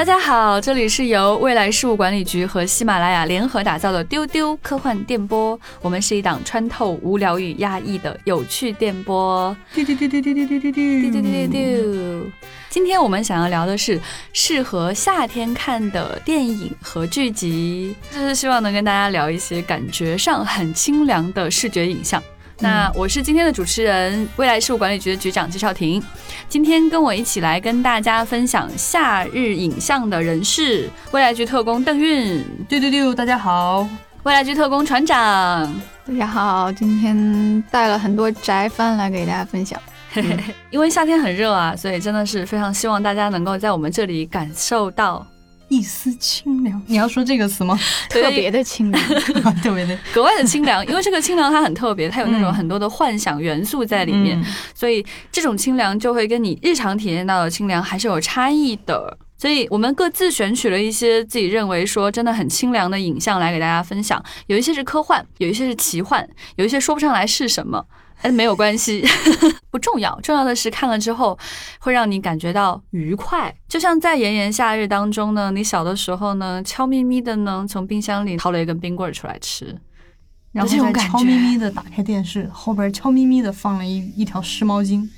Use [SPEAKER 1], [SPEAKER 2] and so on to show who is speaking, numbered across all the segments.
[SPEAKER 1] 大家好，这里是由未来事务管理局和喜马拉雅联合打造的丢丢科幻电波。我们是一档穿透无聊与压抑的有趣电波。
[SPEAKER 2] 丢丢丢丢丢丢丢丢
[SPEAKER 1] 丢丢丢丢。今天我们想要聊的是适合夏天看的电影和剧集，就是希望能跟大家聊一些感觉上很清凉的视觉影像。那我是今天的主持人，未来事务管理局的局长季少廷。今天跟我一起来跟大家分享夏日影像的人士，未来局特工邓运。
[SPEAKER 2] 丢丢丢，大家好。
[SPEAKER 1] 未来局特工船长，
[SPEAKER 3] 大家好。今天带了很多宅番来给大家分享。
[SPEAKER 1] 因为夏天很热啊，所以真的是非常希望大家能够在我们这里感受到。
[SPEAKER 2] 一丝清凉，你要说这个词吗？
[SPEAKER 3] 特别的清凉，
[SPEAKER 2] 特别的
[SPEAKER 1] 格外的清凉。因为这个清凉它很特别，它有那种很多的幻想元素在里面，所以这种清凉就会跟你日常体验到的清凉还是有差异的。所以我们各自选取了一些自己认为说真的很清凉的影像来给大家分享，有一些是科幻，有一些是奇幻，有一些说不上来是什么。哎，没有关系，不重要。重要的是看了之后会让你感觉到愉快，就像在炎炎夏日当中呢，你小的时候呢，悄咪咪的呢从冰箱里掏了一根冰棍出来吃，
[SPEAKER 2] 然后再悄咪咪的打开电视，后边悄咪咪的放了一一条湿毛巾。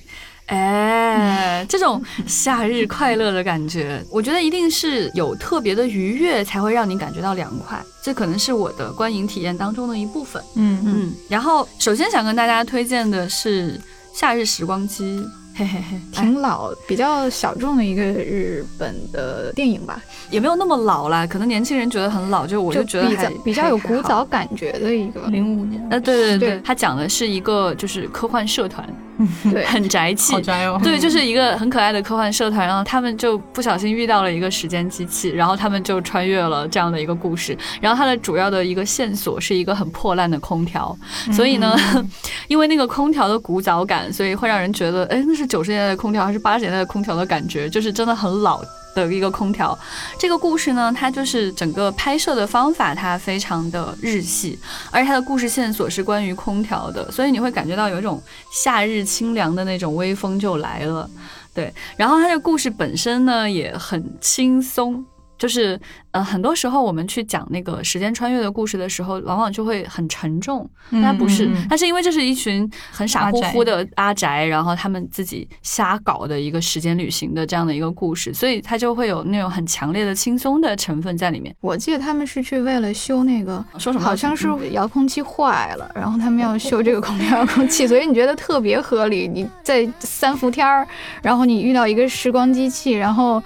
[SPEAKER 1] 哎，这种夏日快乐的感觉，我觉得一定是有特别的愉悦，才会让你感觉到凉快。这可能是我的观影体验当中的一部分。嗯嗯。然后，首先想跟大家推荐的是《夏日时光机》。
[SPEAKER 3] 嘿嘿嘿，挺老，比较小众的一个日本的电影吧，
[SPEAKER 1] 也没有那么老啦，可能年轻人觉得很老，就我就觉得
[SPEAKER 3] 比较比较有古早感觉的一个
[SPEAKER 2] 零五年。
[SPEAKER 1] 呃，对对对，他讲的是一个就是科幻社团，
[SPEAKER 3] 对，
[SPEAKER 1] 很宅气，
[SPEAKER 2] 好宅哦。
[SPEAKER 1] 对，就是一个很可爱的科幻社团，然后他们就不小心遇到了一个时间机器，然后他们就穿越了这样的一个故事。然后它的主要的一个线索是一个很破烂的空调，所以呢，因为那个空调的古早感，所以会让人觉得，哎，那是。是九十年代的空调还是八十年代的空调的感觉，就是真的很老的一个空调。这个故事呢，它就是整个拍摄的方法，它非常的日系，而且它的故事线索是关于空调的，所以你会感觉到有一种夏日清凉的那种微风就来了。对，然后它的故事本身呢也很轻松。就是，呃，很多时候我们去讲那个时间穿越的故事的时候，往往就会很沉重。但不是，但是因为这是一群很傻乎乎的阿宅，然后他们自己瞎搞的一个时间旅行的这样的一个故事，所以它就会有那种很强烈的轻松的成分在里面。
[SPEAKER 3] 我记得他们是去为了修那个，
[SPEAKER 1] 说什么？
[SPEAKER 3] 好像是遥控器坏了，然后他们要修这个空调遥控器，所以你觉得特别合理。你在三伏天儿，然后你遇到一个时光机器，然后。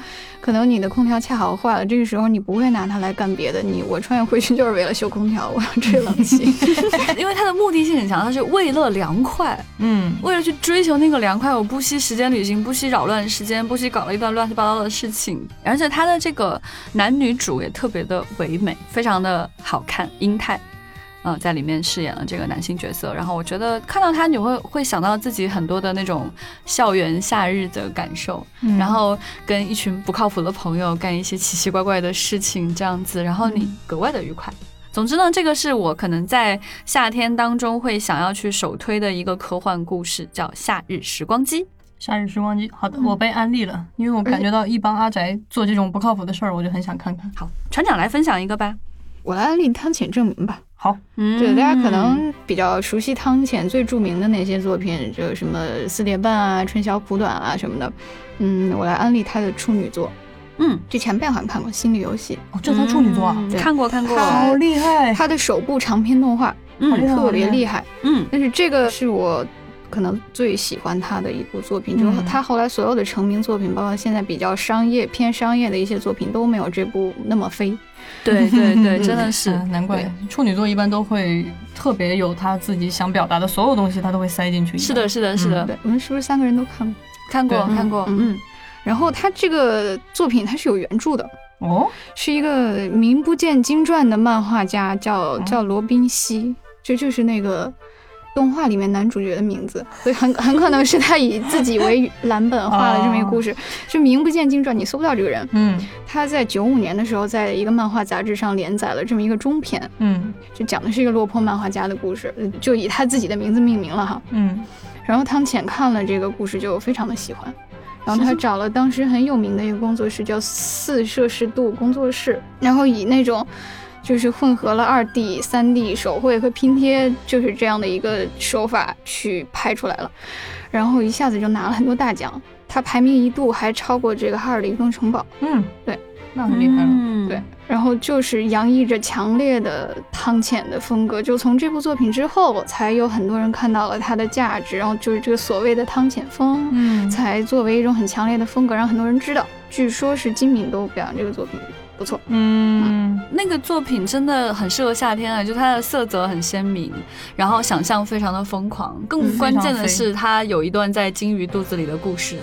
[SPEAKER 3] 可能你的空调恰好坏了，这个时候你不会拿它来干别的。你我穿越回去就是为了修空调，我要吹冷气，
[SPEAKER 1] 因为它的目的性很强，它是为了凉快，嗯，为了去追求那个凉快，我不惜时间旅行，不惜扰乱时间，不惜搞了一段乱七八糟的事情。而且它的这个男女主也特别的唯美，非常的好看，英泰。嗯，在里面饰演了这个男性角色，然后我觉得看到他，你会会想到自己很多的那种校园夏日的感受，然后跟一群不靠谱的朋友干一些奇奇怪怪的事情，这样子，然后你格外的愉快。总之呢，这个是我可能在夏天当中会想要去首推的一个科幻故事，叫《夏日时光机》。
[SPEAKER 2] 夏日时光机，好的，我被安利了，因为我感觉到一帮阿宅做这种不靠谱的事儿，我就很想看看。
[SPEAKER 1] 好，船长来分享一个吧。
[SPEAKER 3] 我来安利汤浅证明吧。
[SPEAKER 2] 好，
[SPEAKER 3] 对，大家可能比较熟悉汤浅最著名的那些作品，就什么《四叠半》啊、《春宵苦短》啊什么的。嗯，我来安利他的处女作。嗯，这前辈好像看过《心理游戏》，
[SPEAKER 2] 哦，这他处女作啊？
[SPEAKER 1] 看过看过，
[SPEAKER 2] 好厉害！
[SPEAKER 3] 他的首部长篇动画，特别厉害。嗯，但是这个是我。可能最喜欢他的一部作品，就是他后来所有的成名作品，包括现在比较商业偏商业的一些作品，都没有这部那么飞。
[SPEAKER 1] 对对对，真的是
[SPEAKER 2] 难怪处女座一般都会特别有他自己想表达的所有东西，他都会塞进去。
[SPEAKER 1] 是的，是的，是的。
[SPEAKER 3] 我们是不是三个人都看过？
[SPEAKER 1] 看过，看过。嗯。
[SPEAKER 3] 然后他这个作品他是有原著的哦，是一个名不见经传的漫画家，叫叫罗宾西，这就是那个。动画里面男主角的名字，所 以很很可能是他以自己为蓝本画了这么一个故事，就名不见经传，你搜不到这个人。嗯，他在九五年的时候，在一个漫画杂志上连载了这么一个中篇，嗯，就讲的是一个落魄漫画家的故事，就以他自己的名字命名了哈。嗯，然后汤浅看了这个故事就非常的喜欢，然后他找了当时很有名的一个工作室，叫四摄氏度工作室，然后以那种就是混合了二 D、三 D 手绘和拼贴，就是这样的一个手法去拍出来了，然后一下子就拿了很多大奖，它排名一度还超过这个哈尔的移动城堡。
[SPEAKER 2] 嗯，
[SPEAKER 3] 对，
[SPEAKER 2] 那很厉害了。
[SPEAKER 3] 嗯对。然后就是洋溢着强烈的汤浅的风格，就从这部作品之后，才有很多人看到了它的价值，然后就是这个所谓的汤浅风，
[SPEAKER 2] 嗯，
[SPEAKER 3] 才作为一种很强烈的风格，让很多人知道。据说是金敏都表扬这个作品不错，
[SPEAKER 2] 嗯，
[SPEAKER 1] 那个作品真的很适合夏天啊，就它的色泽很鲜明，然后想象非常的疯狂，更关键的是它有一段在鲸鱼肚子里的故事，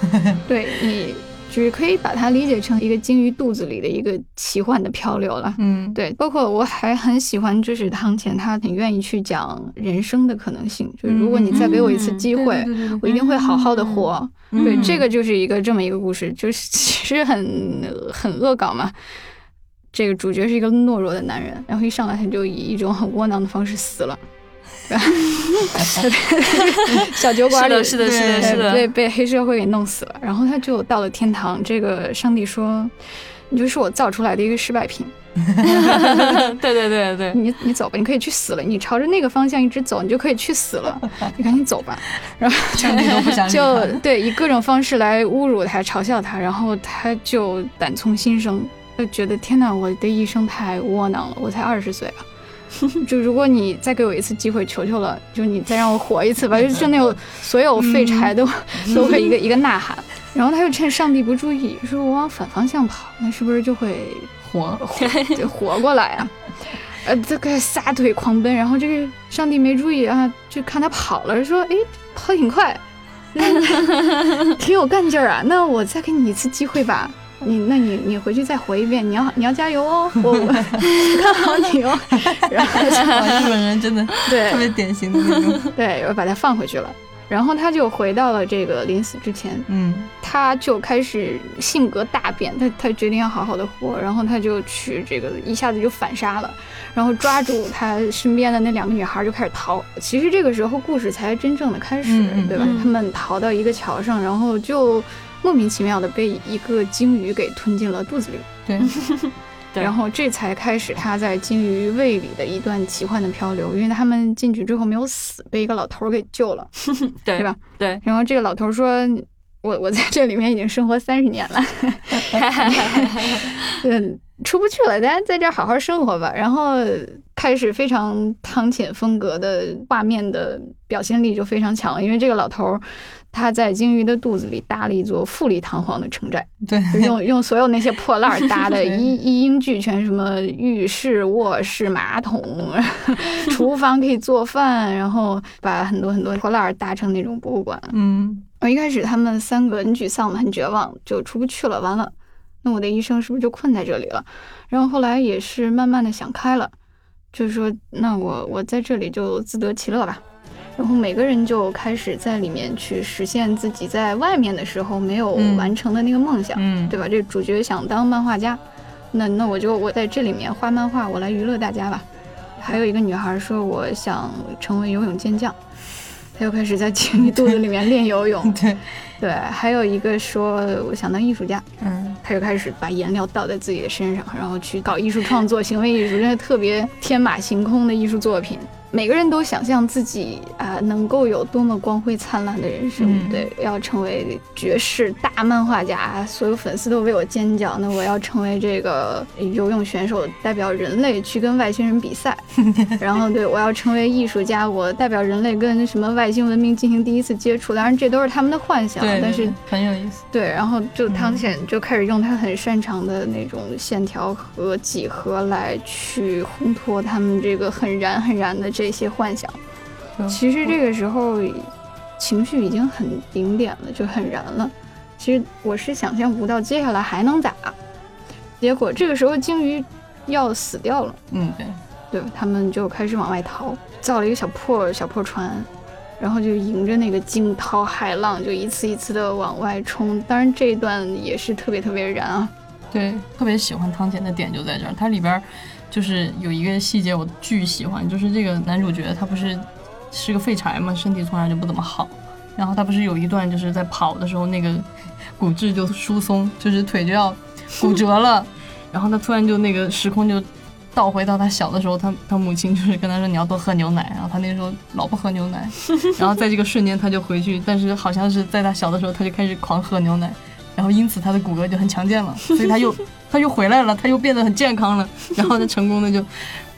[SPEAKER 3] 对你。就是可以把它理解成一个鲸鱼肚子里的一个奇幻的漂流了。
[SPEAKER 2] 嗯，
[SPEAKER 3] 对。包括我还很喜欢，就是汤浅，他很愿意去讲人生的可能性。就是如果你再给我一次机会，我一定会好好的活。对，这个就是一个这么一个故事，就是其实很很恶搞嘛。这个主角是一个懦弱的男人，然后一上来他就以一种很窝囊的方式死了。小酒馆里
[SPEAKER 1] 是的，是的，是的，
[SPEAKER 3] 被被黑社会给弄死了。然后他就到了天堂。这个上帝说：“你就是我造出来的一个失败品。”
[SPEAKER 1] 对对对对，
[SPEAKER 3] 你你走吧，你可以去死了。你朝着那个方向一直走，你就可以去死了。你赶紧走吧。然后
[SPEAKER 2] 上帝都不想
[SPEAKER 3] 就对以各种方式来侮辱他、嘲笑他。然后他就胆从心生，就觉得天哪，我的一生太窝囊了。我才二十岁啊。就如果你再给我一次机会，求求了，就你再让我活一次吧！就就那种所有废柴都都会一个 一个呐喊。然后他又趁上帝不注意，说我往反方向跑，那是不是就会
[SPEAKER 2] 活
[SPEAKER 3] 活活过来啊？呃，这个撒腿狂奔，然后这个上帝没注意啊，就看他跑了，说哎，跑挺快，挺有干劲儿啊！那我再给你一次机会吧。你那你你回去再活一遍，你要你要加油哦，我我 看好你哦。然后
[SPEAKER 2] 日本人真的
[SPEAKER 3] 对
[SPEAKER 2] 特别典型的那种，
[SPEAKER 3] 对我把他放回去了。然后他就回到了这个临死之前，
[SPEAKER 2] 嗯，
[SPEAKER 3] 他就开始性格大变，他他决定要好好的活，然后他就去这个一下子就反杀了，然后抓住他身边的那两个女孩就开始逃。其实这个时候故事才真正的开始，对吧？他们逃到一个桥上，然后就。莫名其妙的被一个鲸鱼给吞进了肚子里，
[SPEAKER 2] 对，
[SPEAKER 3] 然后这才开始他在鲸鱼胃里的一段奇幻的漂流。因为他们进去之后没有死，被一个老头给救了，
[SPEAKER 1] 对
[SPEAKER 3] 对吧？
[SPEAKER 1] 对。
[SPEAKER 3] 然后这个老头说：“我我在这里面已经生活三十年了，嗯，出不去了，大家在这儿好好生活吧。”然后开始非常汤浅风格的画面的表现力就非常强，因为这个老头。他在鲸鱼的肚子里搭了一座富丽堂皇的城寨，
[SPEAKER 2] 对，
[SPEAKER 3] 用用所有那些破烂儿 搭的一一应俱全，什么浴室、卧室、马桶、厨房可以做饭，然后把很多很多破烂儿搭成那种博物馆。
[SPEAKER 2] 嗯，
[SPEAKER 3] 我一开始他们三个很沮丧嘛，很绝望，就出不去了。完了，那我的一生是不是就困在这里了？然后后来也是慢慢的想开了，就是说，那我我在这里就自得其乐吧。然后每个人就开始在里面去实现自己在外面的时候没有完成的那个梦想，对吧？这主角想当漫画家，那那我就我在这里面画漫画，我来娱乐大家吧。还有一个女孩说我想成为游泳健将，她又开始在鲸鱼肚子里面练游泳。
[SPEAKER 2] 对
[SPEAKER 3] 对，还有一个说我想当艺术家，
[SPEAKER 2] 嗯，
[SPEAKER 3] 她又开始把颜料倒在自己的身上，然后去搞艺术创作、行为艺术，真的特别天马行空的艺术作品。每个人都想象自己啊，能够有多么光辉灿烂的人生，对，要成为绝世大漫画家，所有粉丝都为我尖叫。那我要成为这个游泳选手，代表人类去跟外星人比赛。然后，对我要成为艺术家，我代表人类跟什么外星文明进行第一次接触。当然，这都是他们的幻想，但是
[SPEAKER 2] 很有意思。
[SPEAKER 3] 对，然后就汤浅就开始用他很擅长的那种线条和几何来去烘托他们这个很燃很燃的这。这些幻想，其实这个时候情绪已经很顶点了，就很燃了。其实我是想象不到接下来还能咋。结果这个时候鲸鱼要死掉了，
[SPEAKER 2] 嗯，对，
[SPEAKER 3] 对他们就开始往外逃，造了一个小破小破船，然后就迎着那个惊涛骇浪，就一次一次的往外冲。当然这一段也是特别特别燃啊。
[SPEAKER 2] 对，特别喜欢汤浅的点就在这儿，它里边。就是有一个细节我巨喜欢，就是这个男主角他不是是个废柴嘛，身体从来就不怎么好，然后他不是有一段就是在跑的时候那个骨质就疏松，就是腿就要骨折了，然后他突然就那个时空就倒回到他小的时候，他他母亲就是跟他说你要多喝牛奶，然后他那时候老不喝牛奶，然后在这个瞬间他就回去，但是好像是在他小的时候他就开始狂喝牛奶，然后因此他的骨骼就很强健了，所以他又 他又回来了，他又变得很健康了，然后他成功的就。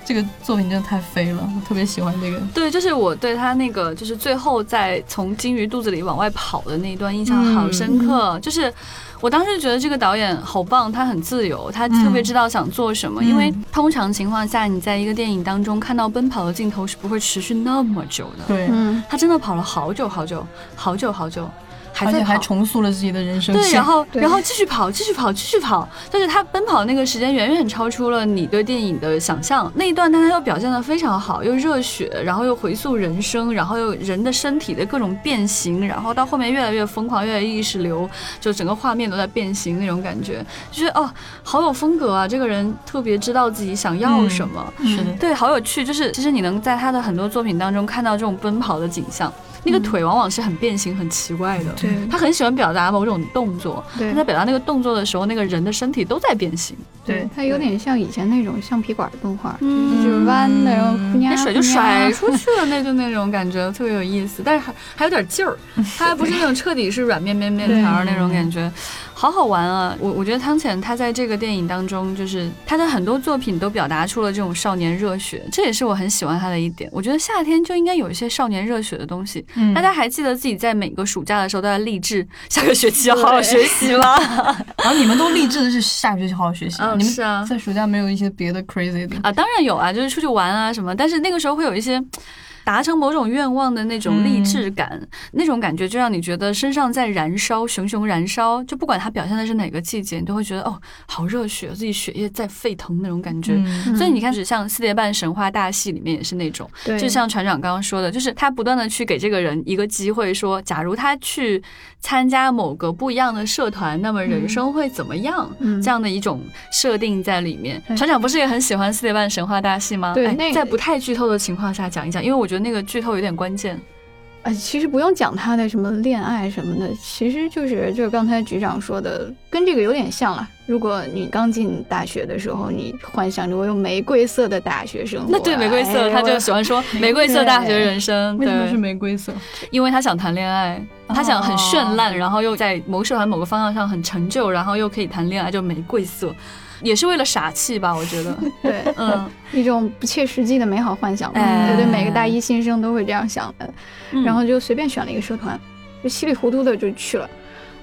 [SPEAKER 2] 这个作品真的太飞了，我特别喜欢这个。
[SPEAKER 1] 对，就是我对他那个，就是最后在从金鱼肚子里往外跑的那一段印象好深刻。就是我当时觉得这个导演好棒，他很自由，他特别知道想做什么。因为通常情况下，你在一个电影当中看到奔跑的镜头是不会持续那么久的。
[SPEAKER 2] 对，
[SPEAKER 1] 他真的跑了好久好久，好久好久。
[SPEAKER 2] 而且还重塑了自己的人生。
[SPEAKER 1] 对，然后然后继续跑，继续跑，继续跑。但是他奔跑那个时间远远超出了你对电影的想象。那一段，但他又表现的非常好，又热血，然后又回溯人生，然后又人的身体的各种变形，然后到后面越来越疯狂，越来越意识流，就整个画面都在变形那种感觉，就觉得哦，好有风格啊！这个人特别知道自己想要什么。
[SPEAKER 2] 是的，
[SPEAKER 1] 对，好有趣。就是其实你能在他的很多作品当中看到这种奔跑的景象。那个腿往往是很变形、很奇怪的。
[SPEAKER 3] 对，
[SPEAKER 1] 他很喜欢表达某种动作。
[SPEAKER 3] 对，
[SPEAKER 1] 他在表达那个动作的时候，那个人的身体都在变形。
[SPEAKER 3] 对，他有点像以前那种橡皮管动画，就是弯的，然后
[SPEAKER 1] 那水就甩 出去了，那就那种感觉特别有意思，但是还还有点劲儿。他还不是那种彻底是软绵绵面条那种感觉。好好玩啊！我我觉得汤浅他在这个电影当中，就是他的很多作品都表达出了这种少年热血，这也是我很喜欢他的一点。我觉得夏天就应该有一些少年热血的东西。大家还记得自己在每个暑假的时候都在励志下个学期要好好学习吗？
[SPEAKER 2] 然后你们都励志的是下个学期好好学习。
[SPEAKER 1] 嗯，是啊，
[SPEAKER 2] 在暑假没有一些别的 crazy 的
[SPEAKER 1] 啊？当然有啊，就是出去玩啊什么。但是那个时候会有一些。达成某种愿望的那种励志感，那种感觉就让你觉得身上在燃烧，熊熊燃烧。就不管它表现的是哪个季节，你都会觉得哦，好热血，自己血液在沸腾那种感觉。所以你看，像《四叠半神话大戏》里面也是那种，就像船长刚刚说的，就是他不断的去给这个人一个机会，说假如他去参加某个不一样的社团，那么人生会怎么样？这样的一种设定在里面。船长不是也很喜欢《四叠半神话大戏》吗？
[SPEAKER 3] 对，
[SPEAKER 1] 在不太剧透的情况下讲一讲，因为我觉得。那个剧透有点关键，
[SPEAKER 3] 呃，其实不用讲他的什么恋爱什么的，其实就是就是刚才局长说的，跟这个有点像了。如果你刚进大学的时候，你幻想着我有玫瑰色的大学生活，
[SPEAKER 1] 那对玫瑰色，他就喜欢说 玫瑰色大学人生。
[SPEAKER 2] 为什么是玫瑰色？
[SPEAKER 1] 因为他想谈恋爱，他想很绚烂，然后又在某社团某个方向上很成就，然后又可以谈恋爱，就玫瑰色。也是为了傻气吧，我觉得，
[SPEAKER 3] 对，嗯，一种不切实际的美好幻想吧，对对，每个大一新生都会这样想的，然后就随便选了一个社团，就稀里糊涂的就去了，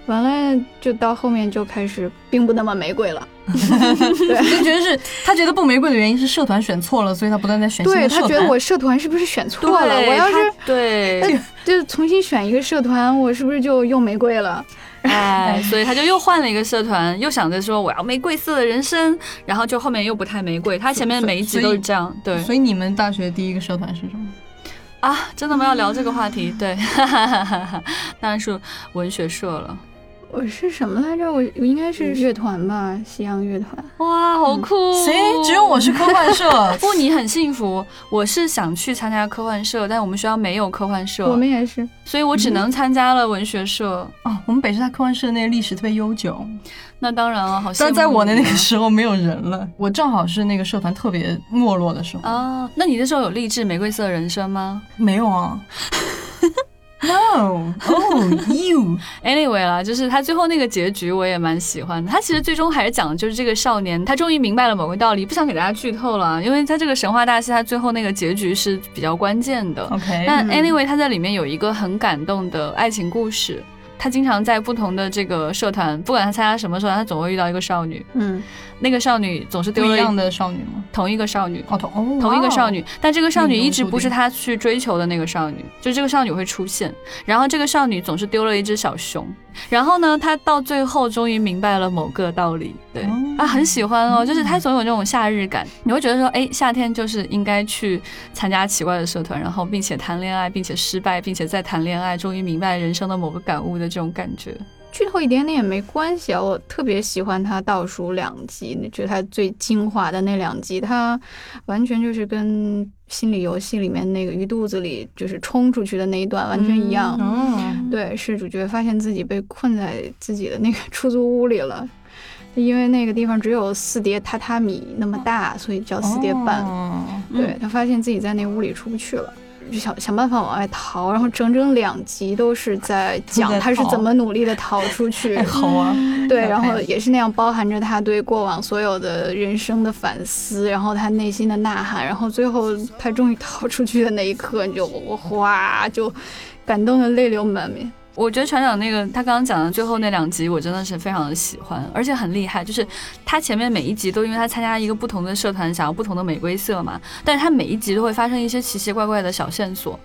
[SPEAKER 3] 完了就到后面就开始并不那么玫瑰了，
[SPEAKER 2] 对，就觉得是他觉得不玫瑰的原因是社团选错了，所以他不断在选
[SPEAKER 3] 对他觉得我社团是不是选错了？我要是
[SPEAKER 1] 对，
[SPEAKER 3] 就重新选一个社团，我是不是就又玫瑰了？
[SPEAKER 1] 哎，所以他就又换了一个社团，又想着说我要玫瑰色的人生，然后就后面又不太玫瑰。他前面每一集都是这样，对。
[SPEAKER 2] 所以你们大学第一个社团是什么？
[SPEAKER 1] 啊，真的吗？要聊这个话题？对，当然是文学社了。
[SPEAKER 3] 我是什么来着？我我应该是乐团吧，西洋乐团。
[SPEAKER 1] 哇，好酷！
[SPEAKER 2] 谁？只有我是科幻社。
[SPEAKER 1] 不，你很幸福。我是想去参加科幻社，但我们学校没有科幻社。
[SPEAKER 3] 我们也是，
[SPEAKER 1] 所以我只能参加了文学社。
[SPEAKER 2] 哦，我们北师大科幻社那个历史特别悠久。
[SPEAKER 1] 那当然了，好像。
[SPEAKER 2] 但在我的那个时候没有人了，我正好是那个社团特别没落的时候。
[SPEAKER 1] 啊，那你那时候有励志玫瑰色人生吗？
[SPEAKER 2] 没有啊。No, oh you.
[SPEAKER 1] Anyway 啦，就是他最后那个结局我也蛮喜欢的。他其实最终还是讲的就是这个少年，他终于明白了某个道理。不想给大家剧透了，因为他这个神话大戏，他最后那个结局是比较关键的。
[SPEAKER 2] OK，
[SPEAKER 1] 那 Anyway 他在里面有一个很感动的爱情故事。他经常在不同的这个社团，不管他参加什么社团，他总会遇到一个少女。
[SPEAKER 3] 嗯。
[SPEAKER 1] 那个少女总是丢了
[SPEAKER 2] 一样的少女吗？
[SPEAKER 1] 同一个少女。
[SPEAKER 2] 哦，同
[SPEAKER 1] 同一个少女，但这个少女一直不是他去追求的那个少女，就这个少女会出现，然后这个少女总是丢了一只小熊，然后呢，他到最后终于明白了某个道理，对啊，很喜欢哦，就是他总有这种夏日感，你会觉得说，哎，夏天就是应该去参加奇怪的社团，然后并且谈恋爱，并且失败，并且再谈恋爱，终于明白人生的某个感悟的这种感觉。
[SPEAKER 3] 剧透一点点也没关系啊。我特别喜欢它倒数两集，觉得它最精华的那两集，它完全就是跟心理游戏里面那个鱼肚子里就是冲出去的那一段完全一样。
[SPEAKER 2] 嗯，
[SPEAKER 3] 对，是主角发现自己被困在自己的那个出租屋里了，因为那个地方只有四叠榻榻米那么大，所以叫四叠半。对他发现自己在那屋里出不去了。就想想办法往外逃，然后整整两集都是在讲他是怎么努力的逃出 去。
[SPEAKER 2] 好啊，
[SPEAKER 3] 对，然后也是那样，包含着他对过往所有的人生的反思，然后他内心的呐喊，然后最后他终于逃出去的那一刻，你就哇就感动的泪流满面。
[SPEAKER 1] 我觉得船长那个他刚刚讲的最后那两集，我真的是非常的喜欢，而且很厉害。就是他前面每一集都因为他参加一个不同的社团，想要不同的玫瑰色嘛，但是他每一集都会发生一些奇奇怪怪的小线索，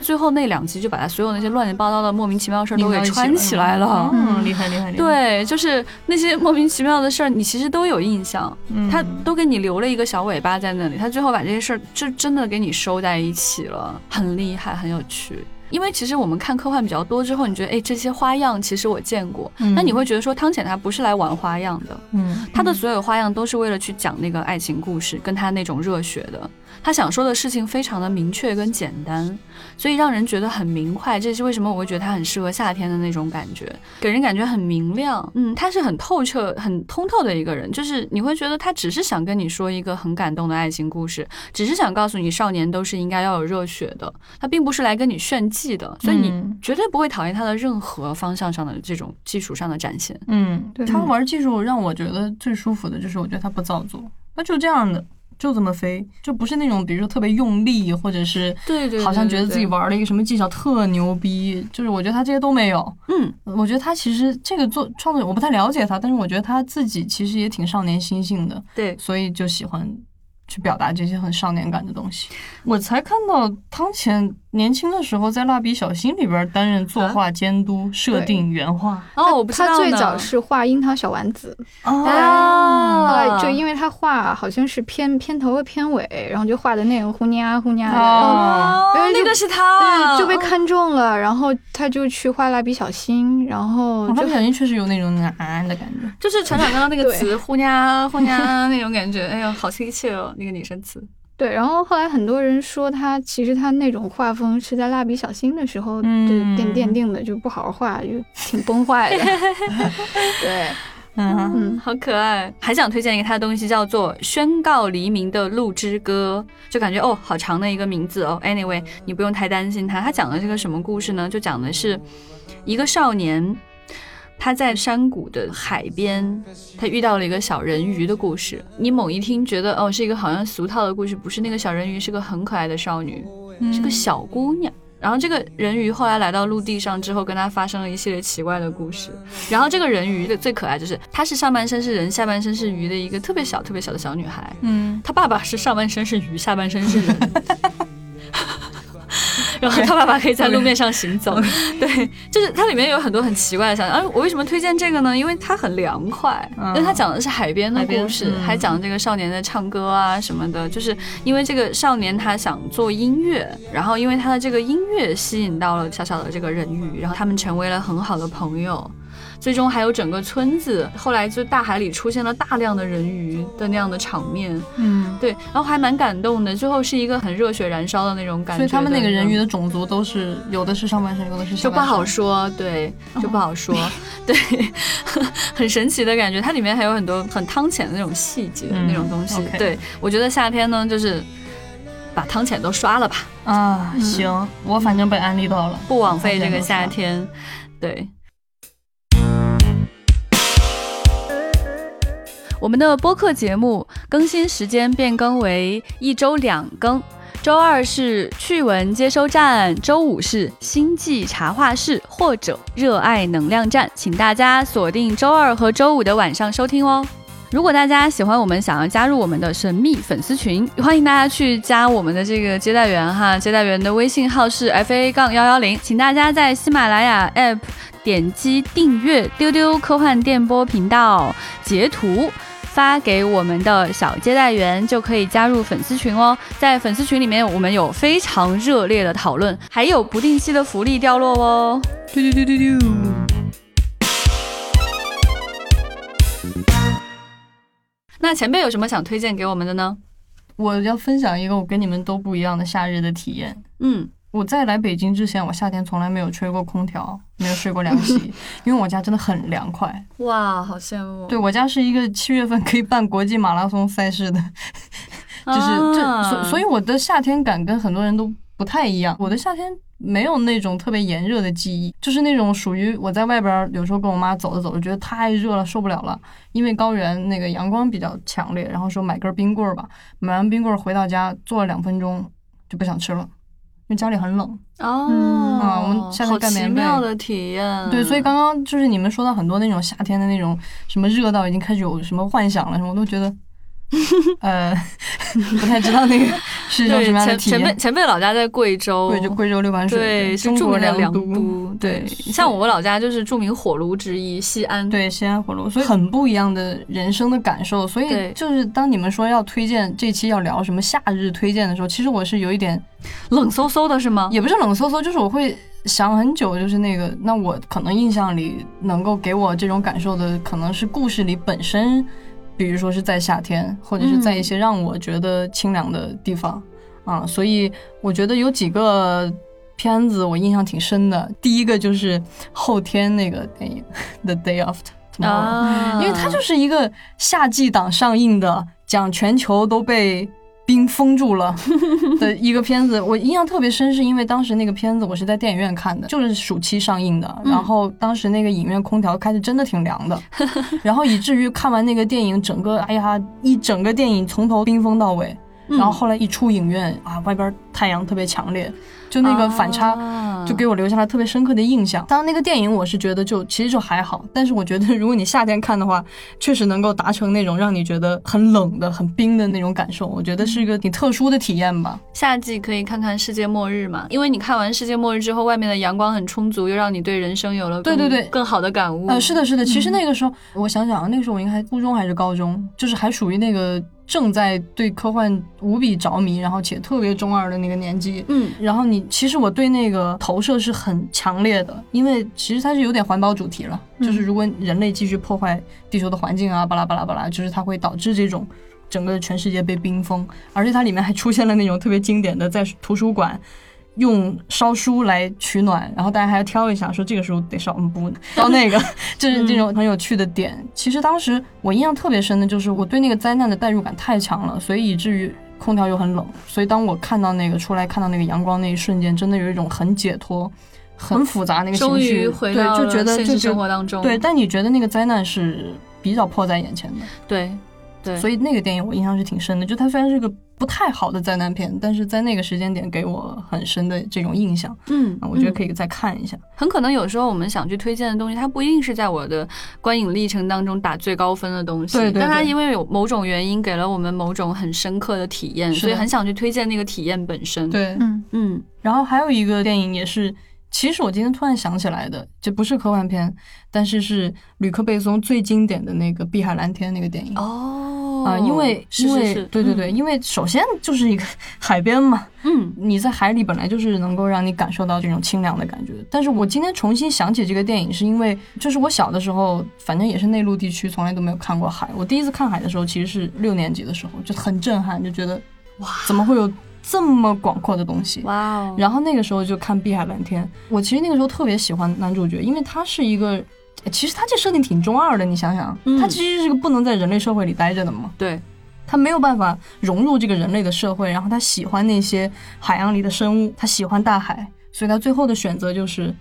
[SPEAKER 1] 最后那两集就把他所有那些乱七八糟的莫名其妙的事儿都给串起来了。
[SPEAKER 2] 嗯，厉害厉害厉害。
[SPEAKER 1] 对，就是那些莫名其妙的事儿，你其实都有印象，他都给你留了一个小尾巴在那里，他最后把这些事儿就真的给你收在一起了，很厉害，很有趣。因为其实我们看科幻比较多之后，你觉得哎这些花样其实我见过，那你会觉得说汤浅他不是来玩花样的，嗯，他的所有花样都是为了去讲那个爱情故事，跟他那种热血的。他想说的事情非常的明确跟简单，所以让人觉得很明快。这是为什么我会觉得他很适合夏天的那种感觉，给人感觉很明亮。嗯，他是很透彻、很通透的一个人，就是你会觉得他只是想跟你说一个很感动的爱情故事，只是想告诉你少年都是应该要有热血的，他并不是来跟你炫技的，所以你绝对不会讨厌他的任何方向上的这种技术上的展现。
[SPEAKER 2] 嗯，他玩技术让我觉得最舒服的就是，我觉得他不造作，那就这样的。就这么飞，就不是那种比如说特别用力，或者是
[SPEAKER 1] 对对，
[SPEAKER 2] 好像觉得自己玩了一个什么技巧特牛逼，就是我觉得他这些都没有。
[SPEAKER 1] 嗯，
[SPEAKER 2] 我觉得他其实这个做创作者我不太了解他，但是我觉得他自己其实也挺少年心性的。
[SPEAKER 1] 对，
[SPEAKER 2] 所以就喜欢。去表达这些很少年感的东西，我才看到汤浅年轻的时候在《蜡笔小新》里边担任作画监督、设定原画。
[SPEAKER 1] 哦，我不知道
[SPEAKER 3] 他最早是画樱桃小丸子，
[SPEAKER 1] 哦，
[SPEAKER 3] 就因为他画好像是片片头和片尾，然后就画的那个呼呀呼呀的，
[SPEAKER 1] 哦，那个是他，
[SPEAKER 3] 就被看中了，然后他就去画蜡笔小新，然后
[SPEAKER 2] 蜡笔小新确实有那种啊的感觉，
[SPEAKER 1] 就是船长刚刚那个词呼呀呼呀那种感觉，哎呦，好亲切哦。那个女声词，
[SPEAKER 3] 对，然后后来很多人说他其实他那种画风是在蜡笔小新的时候就奠奠定的，就不好好画，就挺崩坏的。对，
[SPEAKER 1] 嗯嗯，好可爱。还想推荐一个他的东西，叫做《宣告黎明的鹿之歌》，就感觉哦，好长的一个名字哦。Anyway，你不用太担心他。他讲的这个什么故事呢？就讲的是一个少年。他在山谷的海边，他遇到了一个小人鱼的故事。你猛一听，觉得哦，是一个好像俗套的故事，不是那个小人鱼是个很可爱的少女，是个小姑娘。然后这个人鱼后来来到陆地上之后，跟他发生了一系列奇怪的故事。然后这个人鱼的最可爱就是，她是上半身是人，下半身是鱼的一个特别小、特别小的小女孩。
[SPEAKER 2] 嗯，
[SPEAKER 1] 她爸爸是上半身是鱼，下半身是人。然后他爸爸可以在路面上行走，对，就是它里面有很多很奇怪的想象。啊，我为什么推荐这个呢？因为它很凉快，因为它讲的是海边的故事，还讲这个少年在唱歌啊什么的。就是因为这个少年他想做音乐，然后因为他的这个音乐吸引到了小小的这个人鱼，然后他们成为了很好的朋友。最终还有整个村子，后来就大海里出现了大量的人鱼的那样的场面，
[SPEAKER 2] 嗯，
[SPEAKER 1] 对，然后还蛮感动的。最后是一个很热血燃烧的那种感觉。
[SPEAKER 2] 所以他们那个人鱼的种族都是有的是上半身，有的是下半身，
[SPEAKER 1] 就不好说，对，就不好说，对，很神奇的感觉。它里面还有很多很汤浅的那种细节，那种东西。对我觉得夏天呢，就是把汤浅都刷了吧。
[SPEAKER 2] 啊，行，我反正被安利到了，
[SPEAKER 1] 不枉费这个夏天，对。我们的播客节目更新时间变更为一周两更，周二是趣闻接收站，周五是星际茶话室或者热爱能量站，请大家锁定周二和周五的晚上收听哦。如果大家喜欢我们，想要加入我们的神秘粉丝群，欢迎大家去加我们的这个接待员哈，接待员的微信号是 f a 杠幺幺零，请大家在喜马拉雅 app 点击订阅丢丢科幻电波频道，截图。发给我们的小接待员就可以加入粉丝群哦，在粉丝群里面，我们有非常热烈的讨论，还有不定期的福利掉落哦。嘟嘟嘟嘟嘟。那前辈有什么想推荐给我们的呢？
[SPEAKER 2] 我要分享一个我跟你们都不一样的夏日的体验。
[SPEAKER 1] 嗯，
[SPEAKER 2] 我在来北京之前，我夏天从来没有吹过空调，没有睡过凉席，因为我家真的很凉快。
[SPEAKER 1] 哇，好羡慕！
[SPEAKER 2] 对我家是一个七月份可以办国际马拉松赛事的，就是这，所所以我的夏天感跟很多人都不太一样。我的夏天。没有那种特别炎热的记忆，就是那种属于我在外边有时候跟我妈走着走着，觉得太热了，受不了了。因为高原那个阳光比较强烈，然后说买根冰棍儿吧，买完冰棍儿回到家坐了两分钟就不想吃了，因为家里很冷。
[SPEAKER 1] 哦，
[SPEAKER 2] 啊，我们夏天盖棉被。
[SPEAKER 1] 奇妙的体验。
[SPEAKER 2] 对，所以刚刚就是你们说到很多那种夏天的那种什么热到已经开始有什么幻想了什么，我都觉得。呃，不太知道那个是一种什么样的体验。
[SPEAKER 1] 前辈前辈老家在贵州，
[SPEAKER 2] 贵州贵州六盘水，
[SPEAKER 1] 对，
[SPEAKER 2] 是著名
[SPEAKER 1] 的
[SPEAKER 2] 凉
[SPEAKER 1] 都。
[SPEAKER 2] 对，
[SPEAKER 1] 像我老家就是著名火炉之一，西安。
[SPEAKER 2] 对，西安火炉，所以很不一样的人生的感受。所以就是当你们说要推荐这期要聊什么夏日推荐的时候，其实我是有一点
[SPEAKER 1] 冷飕飕的，是吗？
[SPEAKER 2] 也不是冷飕飕，就是我会想很久，就是那个，那我可能印象里能够给我这种感受的，可能是故事里本身。比如说是在夏天，或者是在一些让我觉得清凉的地方啊，所以我觉得有几个片子我印象挺深的。第一个就是后天那个电影《The Day After Tomorrow》，因为它就是一个夏季档上映的，讲全球都被。冰封住了的一个片子，我印象特别深，是因为当时那个片子我是在电影院看的，就是暑期上映的。然后当时那个影院空调开的真的挺凉的，然后以至于看完那个电影，整个哎呀，一整个电影从头冰封到尾。然后后来一出影院啊，外边太阳特别强烈。就那个反差，就给我留下了特别深刻的印象。当然，那个电影我是觉得就其实就还好，但是我觉得如果你夏天看的话，确实能够达成那种让你觉得很冷的、很冰的那种感受。我觉得是一个挺特殊的体验吧。
[SPEAKER 1] 夏季可以看看世界末日嘛，因为你看完世界末日之后，外面的阳光很充足，又让你对人生有了
[SPEAKER 2] 对对对
[SPEAKER 1] 更好的感悟。
[SPEAKER 2] 呃，是的，是的。其实那个时候，我想想啊，那个时候我应该初中还是高中，就是还属于那个。正在对科幻无比着迷，然后且特别中二的那个年纪，
[SPEAKER 1] 嗯，
[SPEAKER 2] 然后你其实我对那个投射是很强烈的，因为其实它是有点环保主题了，就是如果人类继续破坏地球的环境啊，巴拉巴拉巴拉，就是它会导致这种整个全世界被冰封，而且它里面还出现了那种特别经典的在图书馆。用烧书来取暖，然后大家还要挑一下，说这个时候得烧，嗯不，烧那个，就是这种很有趣的点。其实当时我印象特别深的就是我对那个灾难的代入感太强了，所以以至于空调又很冷，所以当我看到那个出来看到那个阳光那一瞬间，真的有一种很解脱、很复杂那个情绪，对，就觉得就
[SPEAKER 1] 生活当中，
[SPEAKER 2] 对。但你觉得那个灾难是比较迫在眼前的，
[SPEAKER 1] 对。对，
[SPEAKER 2] 所以那个电影我印象是挺深的，就它虽然是个不太好的灾难片，但是在那个时间点给我很深的这种印象。
[SPEAKER 1] 嗯，
[SPEAKER 2] 我觉得可以再看一下。
[SPEAKER 1] 很可能有时候我们想去推荐的东西，它不一定是在我的观影历程当中打最高分的东西，
[SPEAKER 2] 对，
[SPEAKER 1] 但它因为有某种原因给了我们某种很深刻的体验，所以很想去推荐那个体验本身。
[SPEAKER 2] 对，
[SPEAKER 1] 嗯嗯。
[SPEAKER 2] 然后还有一个电影也是。其实我今天突然想起来的，这不是科幻片，但是是吕克贝松最经典的那个《碧海蓝天》那个电影
[SPEAKER 1] 哦
[SPEAKER 2] 啊，因为因为对对对，因为首先就是一个 海边嘛，
[SPEAKER 1] 嗯，
[SPEAKER 2] 你在海里本来就是能够让你感受到这种清凉的感觉。但是我今天重新想起这个电影，是因为就是我小的时候，反正也是内陆地区，从来都没有看过海。我第一次看海的时候，其实是六年级的时候，就很震撼，就觉得
[SPEAKER 1] 哇，
[SPEAKER 2] 怎么会有？这么广阔的东西，
[SPEAKER 1] 哇哦！
[SPEAKER 2] 然后那个时候就看《碧海蓝天》，我其实那个时候特别喜欢男主角，因为他是一个，其实他这设定挺中二的。你想想，他其实是个不能在人类社会里待着的嘛，
[SPEAKER 1] 对，
[SPEAKER 2] 他没有办法融入这个人类的社会，然后他喜欢那些海洋里的生物，他喜欢大海，所以他最后的选择就是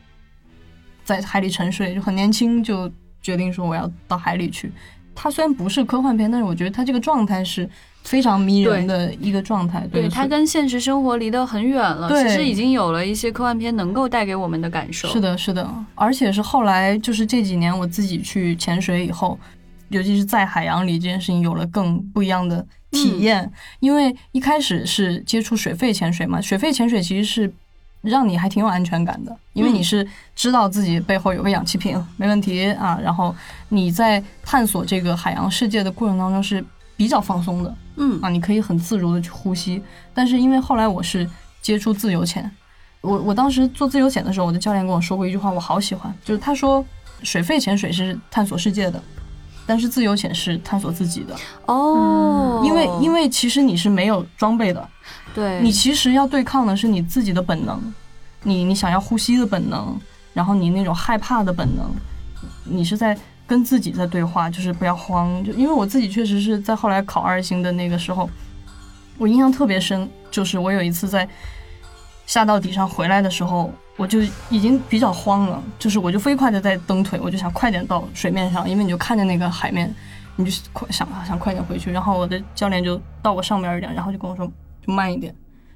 [SPEAKER 2] 在海里沉睡，就很年轻就决定说我要到海里去。他虽然不是科幻片，但是我觉得它这个状态是。非常迷人的一个状态，
[SPEAKER 1] 对它跟现实生活离得很远了。其实已经有了一些科幻片能够带给我们的感受。
[SPEAKER 2] 是的，是的，而且是后来就是这几年我自己去潜水以后，尤其是在海洋里这件事情有了更不一样的体验。因为一开始是接触水肺潜水嘛，水肺潜水其实是让你还挺有安全感的，因为你是知道自己背后有个氧气瓶，没问题啊。然后你在探索这个海洋世界的过程当中是比较放松的。
[SPEAKER 1] 嗯
[SPEAKER 2] 啊，你可以很自如的去呼吸，但是因为后来我是接触自由潜，我我当时做自由潜的时候，我的教练跟我说过一句话，我好喜欢，就是他说水肺潜水是探索世界的，但是自由潜是探索自己的
[SPEAKER 1] 哦，
[SPEAKER 2] 因为因为其实你是没有装备的，
[SPEAKER 1] 对
[SPEAKER 2] 你其实要对抗的是你自己的本能，你你想要呼吸的本能，然后你那种害怕的本能，你是在跟自己在对话，就是不要慌，就因为我自己确实是在后来考二星的那个时候，我印象特别深，就是我有一次在下到底上回来的时候。我就已经比较慌了，就是我就飞快的在蹬腿，我就想快点到水面上，因为你就看见那个海面，你就快想想快点回去。然后我的教练就到我上边一点，然后就跟我说就慢一点。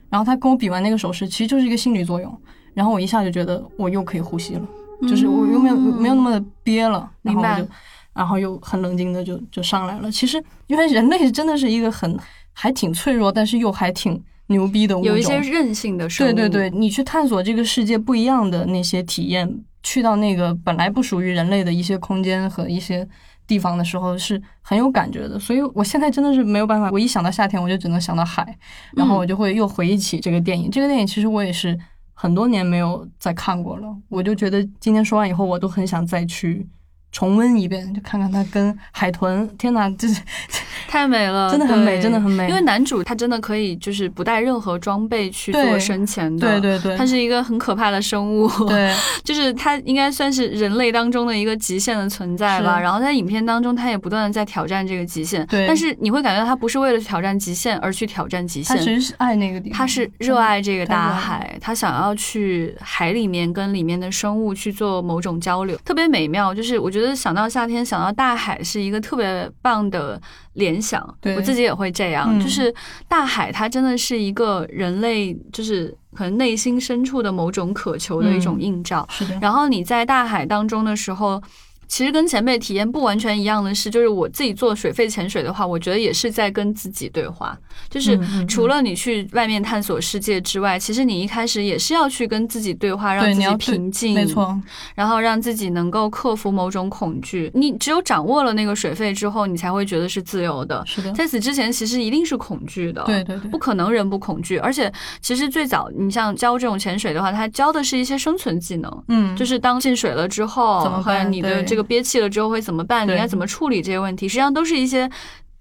[SPEAKER 2] 然后他跟我比完那个手势，其实就是一个心理作用。然后我一下就觉得我又可以呼吸了，就是我又没有没有那么的憋了。然后我就，然后又很冷静的就就上来了。其实因为人类真的是一个很还挺脆弱，但是又还挺。牛逼的物种，
[SPEAKER 1] 有一些韧性的生
[SPEAKER 2] 物。对对对，你去探索这个世界不一样的那些体验，去到那个本来不属于人类的一些空间和一些地方的时候，是很有感觉的。所以我现在真的是没有办法，我一想到夏天，我就只能想到海，然后我就会又回忆起这个电影。这个电影其实我也是很多年没有再看过了，我就觉得今天说完以后，我都很想再去。重温一遍，就看看他跟海豚，天哪，这是
[SPEAKER 1] 太美了，
[SPEAKER 2] 真的很美，真的很美。
[SPEAKER 1] 因为男主他真的可以就是不带任何装备去做深潜的，
[SPEAKER 2] 对对对，
[SPEAKER 1] 他是一个很可怕的生物，
[SPEAKER 2] 对，
[SPEAKER 1] 就是他应该算是人类当中的一个极限的存在吧。然后在影片当中，他也不断的在挑战这个极限，
[SPEAKER 2] 对。
[SPEAKER 1] 但是你会感觉到他不是为了挑战极限而去挑战极限，
[SPEAKER 2] 他其实是爱那个地方，
[SPEAKER 1] 他是热爱这个大海，他想要去海里面跟里面的生物去做某种交流，特别美妙。就是我觉得想到夏天。想到大海是一个特别棒的联想，我自己也会这样。就是大海，它真的是一个人类，就是可能内心深处的某种渴求的一种映照。
[SPEAKER 2] 是的。
[SPEAKER 1] 然后你在大海当中的时候。其实跟前辈体验不完全一样的是，就是我自己做水肺潜水的话，我觉得也是在跟自己对话。就是除了你去外面探索世界之外，其实你一开始也是要去跟自己对话，让自己平静，
[SPEAKER 2] 没错。
[SPEAKER 1] 然后让自己能够克服某种恐惧。你只有掌握了那个水肺之后，你才会觉得是自由的。
[SPEAKER 2] 是的，
[SPEAKER 1] 在此之前，其实一定是恐惧的。
[SPEAKER 2] 对对对，
[SPEAKER 1] 不可能人不恐惧。而且，其实最早你像教这种潜水的话，他教的是一些生存技能。
[SPEAKER 2] 嗯，
[SPEAKER 1] 就是当进水了之后，
[SPEAKER 2] 怎么办？
[SPEAKER 1] 你的这个憋气了之后。会怎么办？你该怎么处理这些问题？实际上都是一些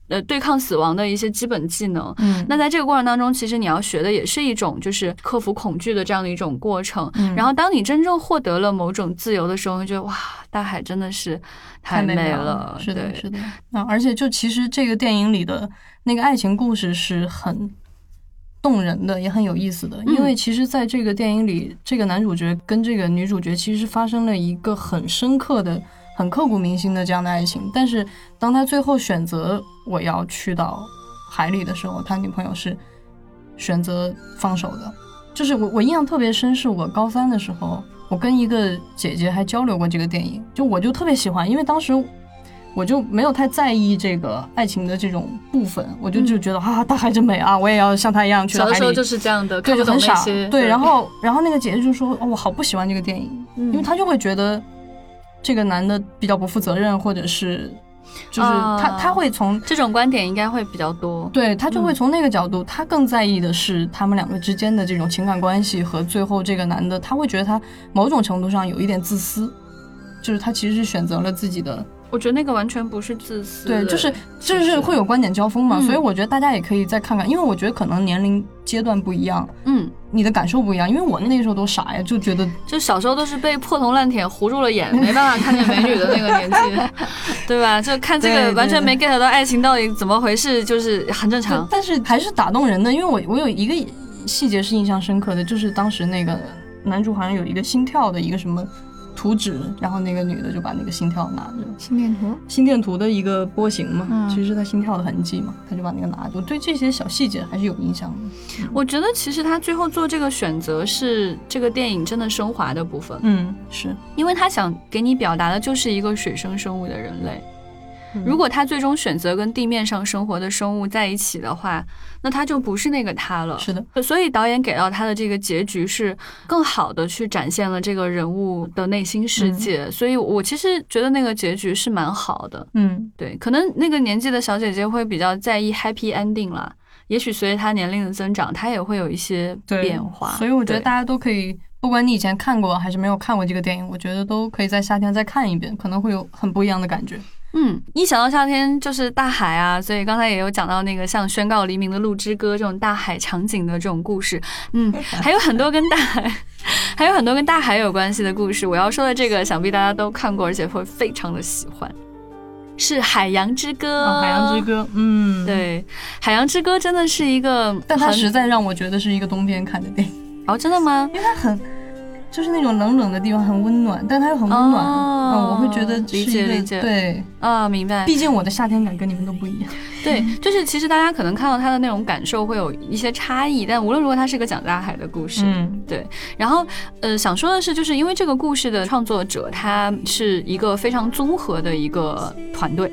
[SPEAKER 1] 呃对抗死亡的一些基本技能。
[SPEAKER 2] 嗯，
[SPEAKER 1] 那在这个过程当中，其实你要学的也是一种就是克服恐惧的这样的一种过程。
[SPEAKER 2] 嗯，
[SPEAKER 1] 然后当你真正获得了某种自由的时候，你觉得哇，大海真的是
[SPEAKER 2] 太
[SPEAKER 1] 美
[SPEAKER 2] 了。是
[SPEAKER 1] 的，
[SPEAKER 2] 是的。那而且就其实这个电影里的那个爱情故事是很动人的，也很有意思的。因为其实在这个电影里，这个男主角跟这个女主角其实发生了一个很深刻的。很刻骨铭心的这样的爱情，但是当他最后选择我要去到海里的时候，他女朋友是选择放手的。就是我我印象特别深，是我高三的时候，我跟一个姐姐还交流过这个电影，就我就特别喜欢，因为当时我就没有太在意这个爱情的这种部分，我就就觉得啊，大海真美啊，我也要像他一样去到海里。
[SPEAKER 1] 小的时候就是这样的，
[SPEAKER 2] 对，就很傻。
[SPEAKER 1] 对，
[SPEAKER 2] 然后然后那个姐姐就说，哦，我好不喜欢这个电影，因为她就会觉得。这个男的比较不负责任，或者是，就是他他会从
[SPEAKER 1] 这种观点应该会比较多，
[SPEAKER 2] 对他就会从那个角度，他更在意的是他们两个之间的这种情感关系和最后这个男的，他会觉得他某种程度上有一点自私，就是他其实是选择了自己的。
[SPEAKER 1] 我觉得那个完全不是自私，
[SPEAKER 2] 对，就是就是会有观点交锋嘛，所以我觉得大家也可以再看看，因为我觉得可能年龄阶段不一样，
[SPEAKER 1] 嗯，
[SPEAKER 2] 你的感受不一样，因为我那个时候都傻呀，就觉得
[SPEAKER 1] 就小时候都是被破铜烂铁糊住了眼，没办法看见美女的那个年纪，对吧？就看这个完全没 get 到爱情到底怎么回事，就是很正常，
[SPEAKER 2] 但是还是打动人的，因为我我有一个细节是印象深刻的，就是当时那个男主好像有一个心跳的一个什么。图纸，然后那个女的就把那个心跳拿着，
[SPEAKER 3] 心电图，
[SPEAKER 2] 心电图的一个波形嘛，其实是她心跳的痕迹嘛，她就把那个拿着。我对这些小细节还是有印象的。
[SPEAKER 1] 我觉得其实她最后做这个选择是这个电影真的升华的部分。
[SPEAKER 2] 嗯，是
[SPEAKER 1] 因为她想给你表达的就是一个水生生物的人类。如果他最终选择跟地面上生活的生物在一起的话，那他就不是那个他了。
[SPEAKER 2] 是的，
[SPEAKER 1] 所以导演给到他的这个结局是更好的去展现了这个人物的内心世界。所以我其实觉得那个结局是蛮好的。
[SPEAKER 2] 嗯，
[SPEAKER 1] 对，可能那个年纪的小姐姐会比较在意 happy ending 啦。也许随着她年龄的增长，她也会有一些变化。
[SPEAKER 2] 所以我觉得大家都可以，不管你以前看过还是没有看过这个电影，我觉得都可以在夏天再看一遍，可能会有很不一样的感觉。
[SPEAKER 1] 嗯，一想到夏天就是大海啊，所以刚才也有讲到那个像《宣告黎明的鹿之歌》这种大海场景的这种故事。嗯，还有很多跟大海，还有很多跟大海有关系的故事。我要说的这个，想必大家都看过，而且会非常的喜欢。是《海洋之歌》，《
[SPEAKER 2] 海洋之歌》。嗯，
[SPEAKER 1] 对，《海洋之歌》真的是一个，
[SPEAKER 2] 但它实在让我觉得是一个冬天看的电影。
[SPEAKER 1] 哦，真的吗？
[SPEAKER 2] 因为它很。就是那种冷冷的地方很温暖，但它又很温暖，嗯，我会觉得
[SPEAKER 1] 理解理解，
[SPEAKER 2] 对
[SPEAKER 1] 啊，明白。
[SPEAKER 2] 毕竟我的夏天感跟你们都不一样。
[SPEAKER 1] 对，就是其实大家可能看到他的那种感受会有一些差异，但无论如何，它是一个讲大海的故事。嗯，对。然后，呃，想说的是，就是因为这个故事的创作者他是一个非常综合的一个团队，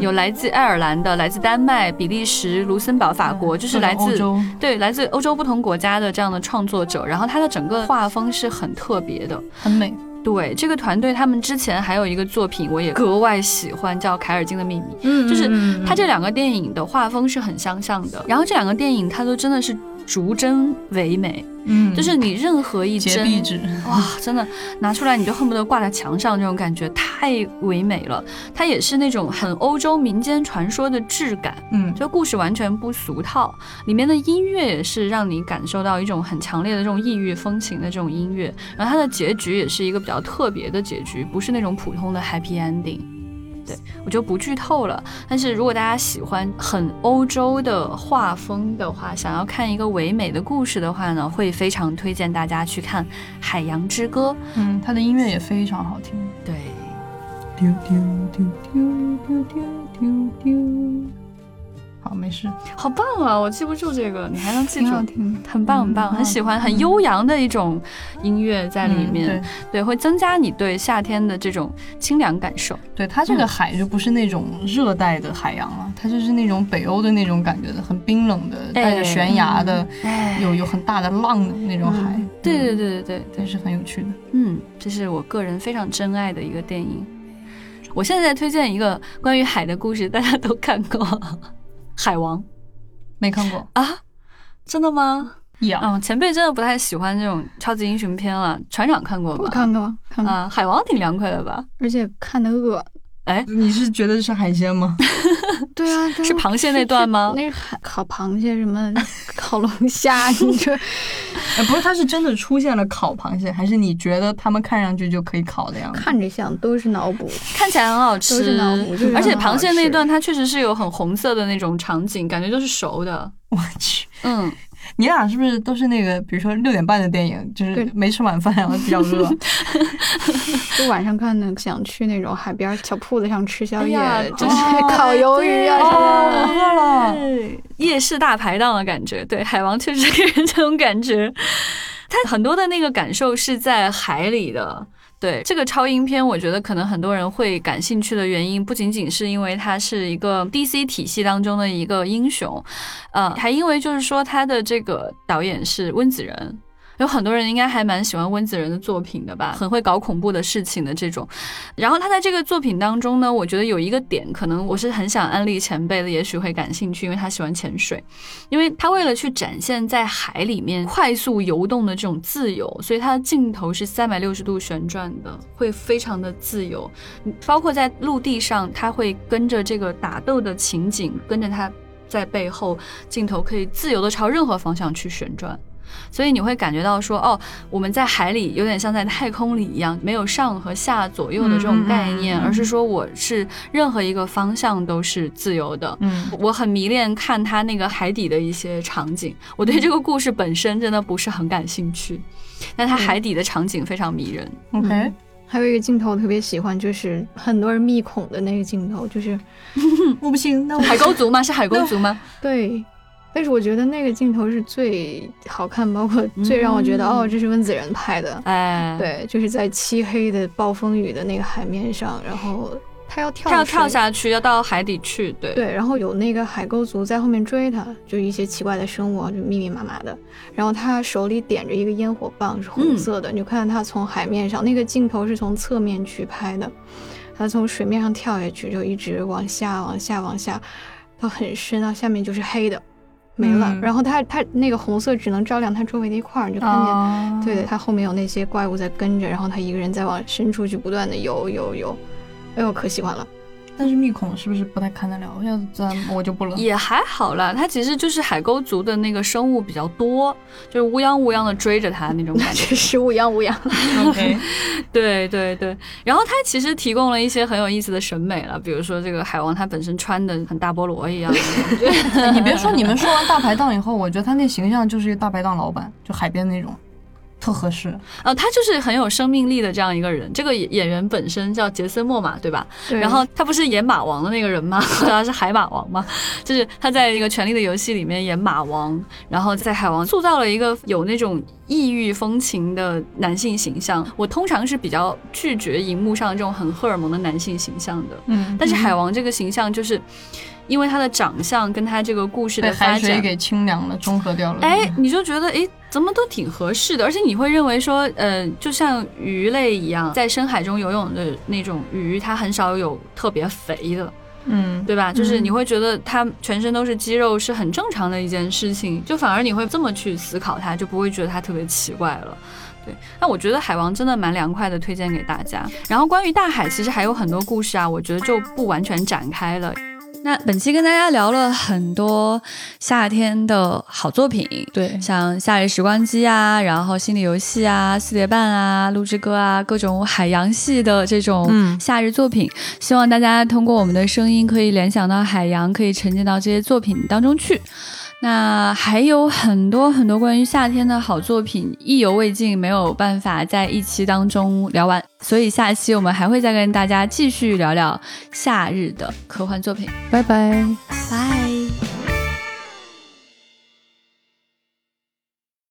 [SPEAKER 1] 有来自爱尔兰的、来自丹麦、比利时、卢森堡、法国，就是来自对来自欧洲不同国家的这样的创作者。然后他的整个画风是很。特别的，
[SPEAKER 2] 很美。
[SPEAKER 1] 对这个团队，他们之前还有一个作品，我也格外喜欢，叫《凯尔金的秘密》。嗯，就是他这两个电影的画风是很相像的。然后这两个电影，它都真的是。逐帧唯美，嗯，就是你任何一帧，哇，真的拿出来你就恨不得挂在墙上，这种感觉太唯美了。它也是那种很欧洲民间传说的质感，嗯，就故事完全不俗套，里面的音乐也是让你感受到一种很强烈的这种异域风情的这种音乐。然后它的结局也是一个比较特别的结局，不是那种普通的 happy ending。对我就不剧透了，但是如果大家喜欢很欧洲的画风的话，想要看一个唯美的故事的话呢，会非常推荐大家去看《海洋之歌》。
[SPEAKER 2] 嗯，它的音乐也非常好听。
[SPEAKER 1] 对。
[SPEAKER 2] 好，没事，
[SPEAKER 1] 好棒啊！我记不住这个，你还能记住挺，很棒很棒，很喜欢，很悠扬的一种音乐在里面，对，会增加你对夏天的这种清凉感受。
[SPEAKER 2] 对，它这个海就不是那种热带的海洋了，它就是那种北欧的那种感觉的，很冰冷的，带着悬崖的，有有很大的浪的那种海。
[SPEAKER 1] 对对对对对，
[SPEAKER 2] 对，是很有趣的。
[SPEAKER 1] 嗯，这是我个人非常珍爱的一个电影。我现在在推荐一个关于海的故事，大家都看过。海王，
[SPEAKER 2] 没看过
[SPEAKER 1] 啊？真的吗？
[SPEAKER 2] 有，
[SPEAKER 1] 嗯，前辈真的不太喜欢这种超级英雄片了。船长看过吧？
[SPEAKER 3] 看过，看过。
[SPEAKER 1] 啊，海王挺凉快的吧？
[SPEAKER 3] 而且看的饿。
[SPEAKER 1] 哎，
[SPEAKER 2] 你是觉得是海鲜吗？
[SPEAKER 3] 对啊，
[SPEAKER 1] 是螃蟹那段吗？
[SPEAKER 3] 那海烤螃蟹什么烤龙虾，你这，
[SPEAKER 2] 哎，不是，它是真的出现了烤螃蟹，还是你觉得他们看上去就可以烤的样子？
[SPEAKER 3] 看着像，都是脑补，
[SPEAKER 1] 看起来很好吃，
[SPEAKER 3] 都是脑补。
[SPEAKER 1] 而且螃蟹那段它确实是有很红色的那种场景，感觉就是熟的。
[SPEAKER 2] 我去，嗯。你俩是不是都是那个，比如说六点半的电影，就是没吃晚饭然后比较饿，
[SPEAKER 3] 就晚上看的，想去那种海边小铺子上吃宵夜，就是 烤鱿鱼啊什么
[SPEAKER 2] 饿了，
[SPEAKER 1] 夜市大排档的感觉。对，海王确实给人这种感觉，他很多的那个感受是在海里的。对这个超英片，我觉得可能很多人会感兴趣的原因，不仅仅是因为它是一个 DC 体系当中的一个英雄，呃，还因为就是说他的这个导演是温子仁。有很多人应该还蛮喜欢温子仁的作品的吧，很会搞恐怖的事情的这种。然后他在这个作品当中呢，我觉得有一个点，可能我是很想安利前辈的，也许会感兴趣，因为他喜欢潜水，因为他为了去展现在海里面快速游动的这种自由，所以他的镜头是三百六十度旋转的，会非常的自由。包括在陆地上，他会跟着这个打斗的情景，跟着他在背后，镜头可以自由的朝任何方向去旋转。所以你会感觉到说，哦，我们在海里有点像在太空里一样，没有上和下左右的这种概念，而是说我是任何一个方向都是自由的。嗯，我很迷恋看他那个海底的一些场景。我对这个故事本身真的不是很感兴趣，但他海底的场景非常迷人。
[SPEAKER 2] OK，
[SPEAKER 3] 还有一个镜头我特别喜欢，就是很多人密恐的那个镜头，就是
[SPEAKER 2] 我不行，那我
[SPEAKER 1] 海沟族吗？是海沟族吗？
[SPEAKER 3] 对。但是我觉得那个镜头是最好看，包括最让我觉得哦，这是温子仁拍的。哎，对，就是在漆黑的暴风雨的那个海面上，然后他要跳，
[SPEAKER 1] 他要跳下去，要到海底去。对
[SPEAKER 3] 对，然后有那个海沟族在后面追他，就一些奇怪的生物，就密密麻麻的。然后他手里点着一个烟火棒，是红色的。你就看到他从海面上，那个镜头是从侧面去拍的，他从水面上跳下去，就一直往下、往下、往下，到很深，到下面就是黑的。没了，然后它它那个红色只能照亮它周围的一块儿，你就看见，对，它后面有那些怪物在跟着，然后他一个人在往深处去不断的游游游，哎呦，可喜欢了，
[SPEAKER 2] 但是密孔是不是不太看得了？要咱 我就不了。
[SPEAKER 1] 也还好啦，它其实就是海沟族的那个生物比较多，就是乌泱乌泱的追着它那种感觉，
[SPEAKER 3] 是乌泱乌泱。
[SPEAKER 2] OK，
[SPEAKER 1] 对对对。然后它其实提供了一些很有意思的审美了，比如说这个海王他本身穿的很大菠萝一样。
[SPEAKER 2] 你别说，你们说完大排档以后，我觉得他那形象就是一个大排档老板，就海边那种。特合适
[SPEAKER 1] 啊，他就是很有生命力的这样一个人。这个演员本身叫杰森·莫玛，对吧？
[SPEAKER 3] 对。
[SPEAKER 1] 然后他不是演马王的那个人吗？他是海马王吗？就是他在一个《权力的游戏》里面演马王，然后在海王塑造了一个有那种异域风情的男性形象。我通常是比较拒绝荧幕上这种很荷尔蒙的男性形象的。嗯。但是海王这个形象就是。因为他的长相跟他这个故事的发
[SPEAKER 2] 展给清凉了，中和掉了。
[SPEAKER 1] 哎，你就觉得哎，怎么都挺合适的，而且你会认为说，呃，就像鱼类一样，在深海中游泳的那种鱼，它很少有特别肥的，
[SPEAKER 2] 嗯，
[SPEAKER 1] 对吧？就是你会觉得他全身都是肌肉是很正常的一件事情，就反而你会这么去思考它，就不会觉得它特别奇怪了。对，那我觉得海王真的蛮凉快的，推荐给大家。然后关于大海，其实还有很多故事啊，我觉得就不完全展开了。那本期跟大家聊了很多夏天的好作品，
[SPEAKER 2] 对，
[SPEAKER 1] 像《夏日时光机》啊，然后《心理游戏》啊，《四叠半》啊，《录制歌》啊，各种海洋系的这种夏日作品。希望大家通过我们的声音，可以联想到海洋，可以沉浸到这些作品当中去。那还有很多很多关于夏天的好作品，意犹未尽，没有办法在一期当中聊完，所以下期我们还会再跟大家继续聊聊夏日的科幻作品。
[SPEAKER 2] 拜拜，
[SPEAKER 1] 拜。